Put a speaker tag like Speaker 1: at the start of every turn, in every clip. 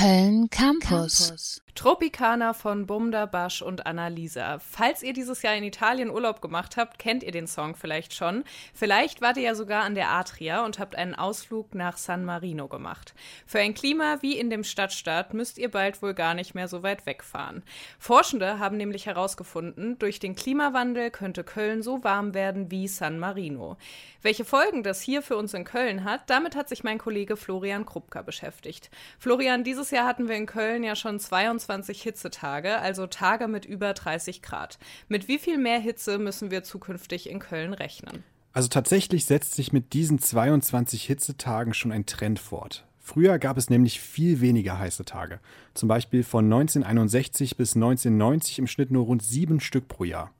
Speaker 1: Köln Campus.
Speaker 2: Tropicana von Bumda, Basch und Annalisa. Falls ihr dieses Jahr in Italien Urlaub gemacht habt, kennt ihr den Song vielleicht schon. Vielleicht wart ihr ja sogar an der Adria und habt einen Ausflug nach San Marino gemacht. Für ein Klima wie in dem Stadtstaat müsst ihr bald wohl gar nicht mehr so weit wegfahren. Forschende haben nämlich herausgefunden, durch den Klimawandel könnte Köln so warm werden wie San Marino. Welche Folgen das hier für uns in Köln hat, damit hat sich mein Kollege Florian Krupka beschäftigt. Florian, dieses Jahr hatten wir in Köln ja schon 22 22 Hitzetage, also Tage mit über 30 Grad. Mit wie viel mehr Hitze müssen wir zukünftig in Köln rechnen?
Speaker 3: Also tatsächlich setzt sich mit diesen 22 Hitzetagen schon ein Trend fort. Früher gab es nämlich viel weniger heiße Tage. Zum Beispiel von 1961 bis 1990 im Schnitt nur rund sieben Stück pro Jahr.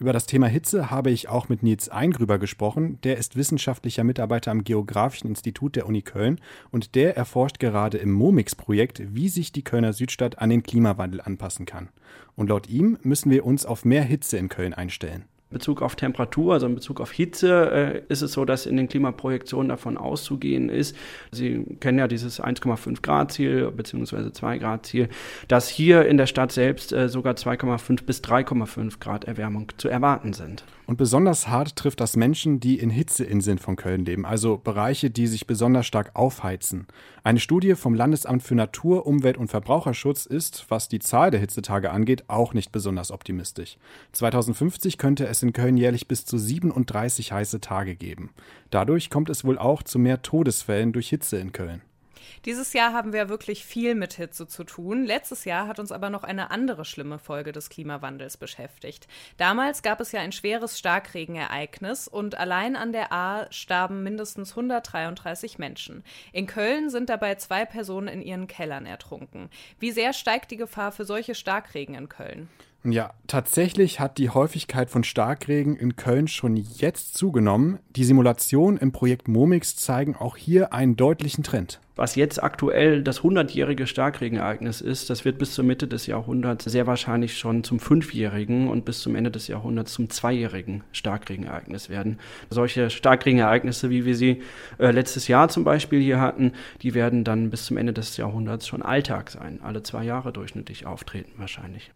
Speaker 3: Über das Thema Hitze habe ich auch mit Nils Eingrüber gesprochen. Der ist wissenschaftlicher Mitarbeiter am Geografischen Institut der Uni Köln und der erforscht gerade im MOMIX-Projekt, wie sich die Kölner Südstadt an den Klimawandel anpassen kann. Und laut ihm müssen wir uns auf mehr Hitze in Köln einstellen.
Speaker 4: Bezug auf Temperatur, also in Bezug auf Hitze, äh, ist es so, dass in den Klimaprojektionen davon auszugehen ist. Sie kennen ja dieses 1,5 Grad Ziel bzw. 2 Grad Ziel, dass hier in der Stadt selbst äh, sogar 2,5 bis 3,5 Grad Erwärmung zu erwarten sind.
Speaker 3: Und besonders hart trifft das Menschen, die in Hitzeinseln von Köln leben, also Bereiche, die sich besonders stark aufheizen. Eine Studie vom Landesamt für Natur, Umwelt und Verbraucherschutz ist, was die Zahl der Hitzetage angeht, auch nicht besonders optimistisch. 2050 könnte es in Köln jährlich bis zu 37 heiße Tage geben. Dadurch kommt es wohl auch zu mehr Todesfällen durch Hitze in Köln.
Speaker 2: Dieses Jahr haben wir wirklich viel mit Hitze zu tun. Letztes Jahr hat uns aber noch eine andere schlimme Folge des Klimawandels beschäftigt. Damals gab es ja ein schweres Starkregenereignis und allein an der A starben mindestens 133 Menschen. In Köln sind dabei zwei Personen in ihren Kellern ertrunken. Wie sehr steigt die Gefahr für solche Starkregen in Köln?
Speaker 3: Ja, tatsächlich hat die Häufigkeit von Starkregen in Köln schon jetzt zugenommen. Die Simulationen im Projekt Momix zeigen auch hier einen deutlichen Trend.
Speaker 4: Was jetzt aktuell das 100-jährige Starkregenereignis ist, das wird bis zur Mitte des Jahrhunderts sehr wahrscheinlich schon zum fünfjährigen und bis zum Ende des Jahrhunderts zum zweijährigen Starkregenereignis werden. Solche Starkregenereignisse, wie wir sie äh, letztes Jahr zum Beispiel hier hatten, die werden dann bis zum Ende des Jahrhunderts schon Alltag sein, alle zwei Jahre durchschnittlich auftreten wahrscheinlich.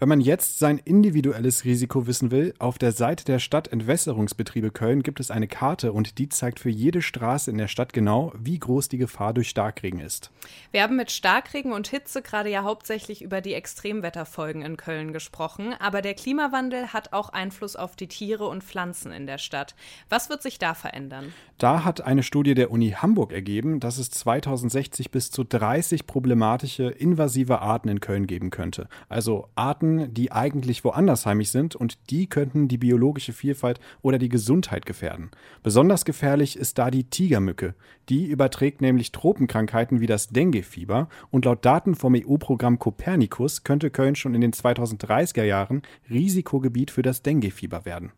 Speaker 3: Wenn man jetzt sein individuelles Risiko wissen will, auf der Seite der Stadtentwässerungsbetriebe Köln gibt es eine Karte und die zeigt für jede Straße in der Stadt genau, wie groß die Gefahr durch Starkregen ist.
Speaker 2: Wir haben mit Starkregen und Hitze gerade ja hauptsächlich über die Extremwetterfolgen in Köln gesprochen, aber der Klimawandel hat auch Einfluss auf die Tiere und Pflanzen in der Stadt. Was wird sich da verändern?
Speaker 3: Da hat eine Studie der Uni Hamburg ergeben, dass es 2060 bis zu 30 problematische invasive Arten in Köln geben könnte. Also Arten, Arten, die eigentlich woanders heimisch sind und die könnten die biologische Vielfalt oder die Gesundheit gefährden. Besonders gefährlich ist da die Tigermücke. Die überträgt nämlich Tropenkrankheiten wie das Denguefieber und laut Daten vom EU-Programm Copernicus könnte Köln schon in den 2030er Jahren Risikogebiet für das Denguefieber werden.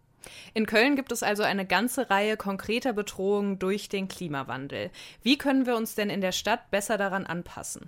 Speaker 2: In Köln gibt es also eine ganze Reihe konkreter Bedrohungen durch den Klimawandel. Wie können wir uns denn in der Stadt besser daran anpassen?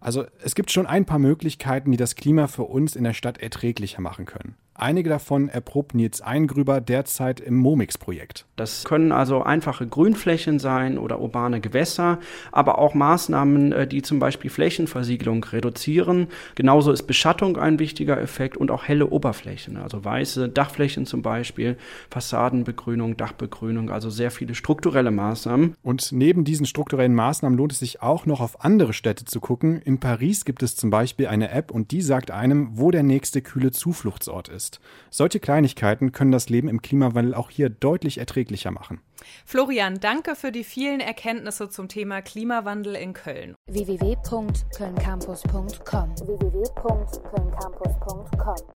Speaker 3: Also es gibt schon ein paar Möglichkeiten, die das Klima für uns in der Stadt erträglicher machen können. Einige davon erprobt Nils Eingrüber derzeit im Momix-Projekt.
Speaker 4: Das können also einfache Grünflächen sein oder urbane Gewässer, aber auch Maßnahmen, äh, die zum Beispiel Flächenversiegelung reduzieren. Genauso ist Beschattung ein wichtiger Effekt und auch helle Oberflächen, also weiße Dachflächen zum Beispiel, Fassadenbegrünung, Dachbegrünung, also sehr viele strukturelle Maßnahmen.
Speaker 3: Und neben diesen strukturellen Maßnahmen lohnt es sich auch noch auf andere Städte zu gucken. In Paris gibt es zum Beispiel eine App und die sagt einem, wo der nächste kühle Zufluchtsort ist ist. Solche Kleinigkeiten können das Leben im Klimawandel auch hier deutlich erträglicher machen.
Speaker 2: Florian, danke für die vielen Erkenntnisse zum Thema Klimawandel in Köln.
Speaker 1: www.kölncampus.com www